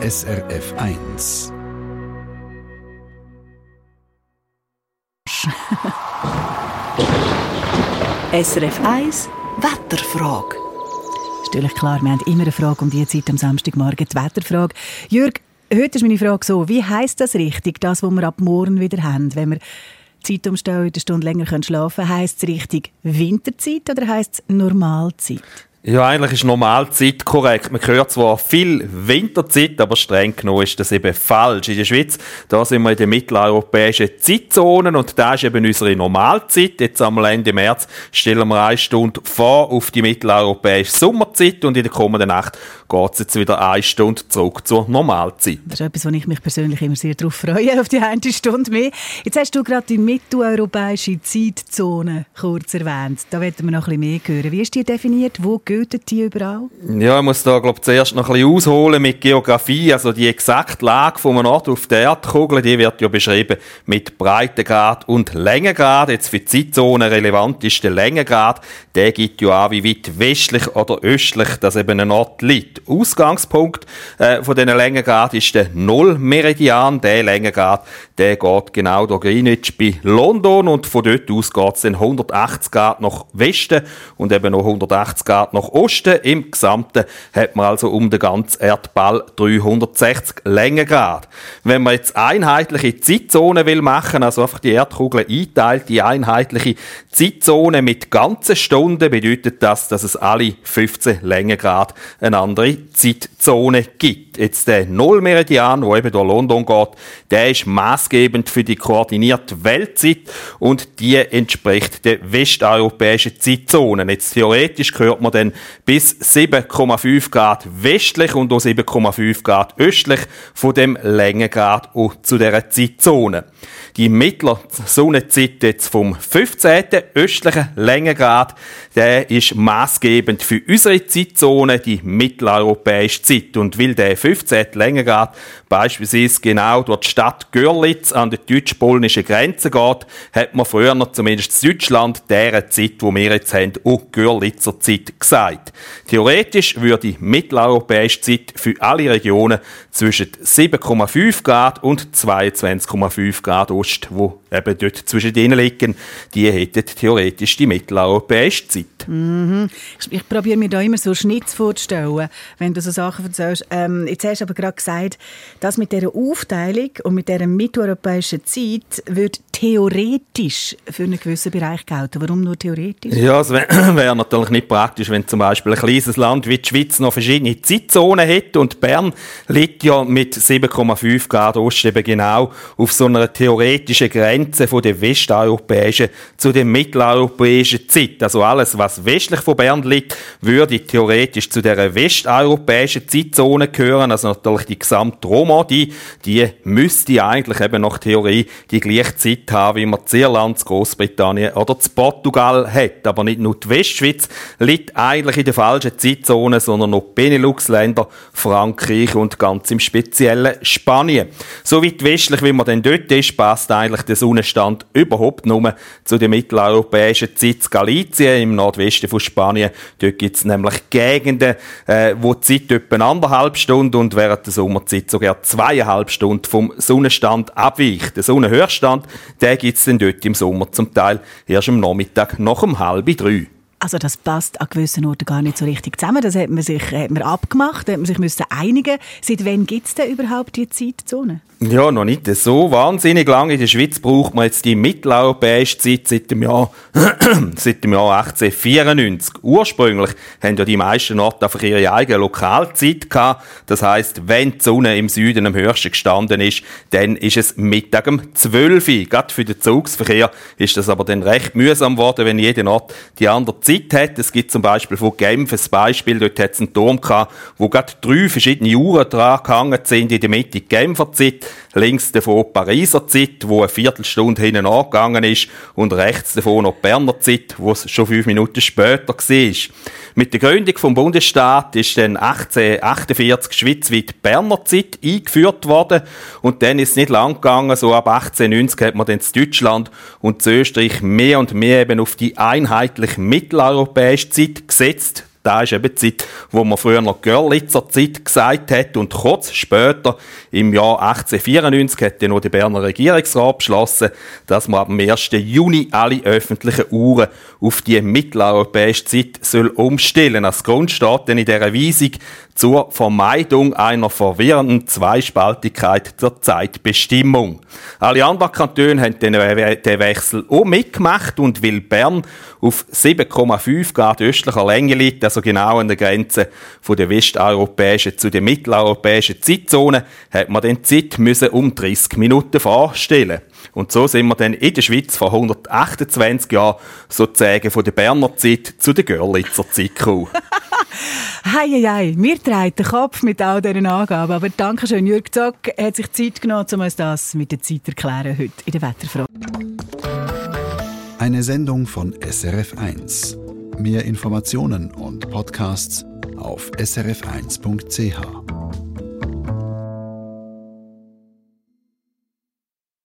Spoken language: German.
SRF 1. SRF 1 Wetterfrage. Ist natürlich klar, wir haben immer eine Frage um die Zeit am Samstagmorgen, die Wetterfrage. Jürg, heute ist meine Frage so, wie heisst das richtig, das, was wir ab morgen wieder haben, wenn wir Zeit umstellen, eine Stunde länger schlafen können, heisst es richtig Winterzeit oder heisst es Normalzeit? Ja, eigentlich ist Normalzeit korrekt. Man hört zwar viel Winterzeit, aber streng genommen ist das eben falsch. In der Schweiz, da sind wir in den mitteleuropäischen Zeitzonen und da ist eben unsere Normalzeit. Jetzt am Ende März stellen wir eine Stunde vor auf die mitteleuropäische Sommerzeit und in der kommenden Nacht geht es jetzt wieder eine Stunde zurück zur Normalzeit. Das ist etwas, wo ich mich persönlich immer sehr darauf freue, auf die eine Stunde mehr. Jetzt hast du gerade die mitteleuropäische Zeitzone kurz erwähnt. Da werden wir noch ein bisschen mehr hören. Wie ist die definiert? Wo gilt die überall? Ja, ich muss da glaube zuerst noch ein bisschen ausholen mit Geografie. Also die exakte Lage von einem Ort auf der Erdkugel, die wird ja beschrieben mit Breitengrad und Längengrad. Jetzt für die Zeitzone relevant ist der Längengrad. Der gibt ja an, wie weit westlich oder östlich das eben ein Ort liegt. Ausgangspunkt äh, von diesen Längengrad ist der Nullmeridian. Der Längengrad, der geht genau da Greenwich bei London und von dort aus geht es dann 180 Grad nach Westen und eben noch 180 Grad nach Osten. Im Gesamten hat man also um den ganzen Erdball 360 Längengrad. Wenn man jetzt einheitliche Zeitzonen will machen, also einfach die Erdkugel einteilt, die einheitliche Zeitzone mit ganzen Stunden, bedeutet das, dass es alle 15 Längengrad eine andere Zeitzone gibt. Jetzt der Nullmeridian, wo eben durch London geht, der ist maßgebend für die koordinierte Weltzeit und die entspricht der westeuropäischen Zeitzone. Jetzt theoretisch gehört man dann bis 7,5 Grad westlich und auch 7,5 Grad östlich von dem Längengrad zu dieser Zeitzone. Die mittlere Sonnenzeit jetzt vom 15. östlichen Längengrad, der ist maßgebend für unsere Zeitzone, die mitteleuropäische Zeit. Und weil der 15. Längengrad beispielsweise genau durch die Stadt Görlitz an der deutsch-polnischen Grenze geht, hat man früher zumindest in Deutschland deren Zeit, wo wir jetzt haben, auch Görlitzer Zeit gesagt. Theoretisch würde die mitteleuropäische Zeit für alle Regionen zwischen 7,5 Grad und 22,5 Grad Ost, wo eben dort zwischen denen liegen, die hätten theoretisch die mitteleuropäische Zeit. Mhm. Ich, probiere mir da immer so Schnitz vorzustellen, wenn du so Sachen erzählst. Ähm, jetzt hast du aber gerade gesagt, dass mit dieser Aufteilung und mit dieser mitteleuropäischen Zeit wird theoretisch für einen gewissen Bereich gelten. Warum nur theoretisch? Ja, es wäre wär natürlich nicht praktisch, wenn zum Beispiel ein kleines Land wie die Schweiz noch verschiedene Zeitzonen hätte und Bern liegt ja mit 7,5 Grad Ost eben genau auf so einer theoretischen Grenze von der westeuropäischen zu der mitteleuropäischen Zeit. Also alles, was westlich von Bern liegt, würde theoretisch zu der westeuropäischen Zeitzone gehören. Also natürlich die gesamte Roma, die, müsste eigentlich eben nach Theorie die gleiche Zeit haben, wie man in Irland, Großbritannien oder in Portugal hat. Aber nicht nur die Westschweiz liegt eigentlich in der falschen Zeitzone, sondern noch Benelux-Länder, Frankreich und ganz im Speziellen Spanien. So weit westlich, wie man denn dort ist, passt eigentlich der Sonnenstand überhaupt nur zu der mitteleuropäischen Zeit Galizien im Nordwesten von Spanien. Dort gibt es nämlich Gegenden, äh, wo die Zeit etwa anderthalb Stunden und während der Sommerzeit sogar zweieinhalb Stunden vom Sonnenstand abweicht. Der Sonnenhöchststand, der gibt es dann dort im Sommer zum Teil erst am Nachmittag nach um halb drei. Also das passt an gewissen Orten gar nicht so richtig zusammen. Das hat man sich hat man abgemacht, hat man sich müssen einigen. Seit wann gibt es denn überhaupt die Zeitzone? Ja, noch nicht so wahnsinnig lang. In der Schweiz braucht man jetzt die mitteleuropäische Zeit seit dem Jahr, seit dem Jahr 1894. Ursprünglich haben ja die meisten Orte einfach ihre eigene Lokalzeit gehabt. Das heisst, wenn die Sonne im Süden am höchsten gestanden ist, dann ist es Mittag um 12 Uhr. Gerade für den Zugsverkehr ist das aber dann recht mühsam geworden, wenn jeder Ort die andere Zeit hat. Es gibt zum Beispiel von Genf ein Beispiel, dort hat es einen Turm gehabt, wo gerade drei verschiedene Uhren dran gehangen sind, in der Mitte die Genfer Zeit, links davon Pariser Zeit, wo eine Viertelstunde hinten angegangen ist, und rechts davon noch die Berner Zeit, wo es schon fünf Minuten später war. Mit der Gründung vom Bundesstaat ist dann 1848 schweizweit Berner Zeit eingeführt worden und dann ist es nicht lang gegangen, so ab 1890 hat man dann Deutschland und Österreich mehr und mehr eben auf die einheitliche mitteleuropäische Zeit gesetzt da ist eben die Zeit, wo man früher noch Görlitzer Zeit gesagt hat und kurz später, im Jahr 1894, hat ja noch der Berner Regierungsrat beschlossen, dass man ab dem 1. Juni alle öffentlichen Uhren auf die mitteleuropäische Zeit soll umstellen. Als Grund steht dann in dieser Weisung zur Vermeidung einer verwirrenden Zweispaltigkeit der Zeitbestimmung. Alle anderen Kantone haben den, den Wechsel auch mitgemacht und weil Bern auf 7,5 Grad östlicher Länge liegt, also genau an der Grenze von der westeuropäischen zu der mitteleuropäischen Zeitzone, hat man den Zeit müssen um 30 Minuten vorstellen. Und so sind wir dann in der Schweiz vor 128 Jahren sozusagen von der Berner Zeit zu der Görlitzer Zeit gekommen. Hei, hei, hei. Mir dreht der Kopf mit all diesen Angaben. Aber danke schön, Jürg Zock hat sich Zeit genommen, um uns das mit der Zeit erklären heute in der Wetterfrage. Eine Sendung von SRF1. Mehr Informationen und Podcasts auf srf1.ch.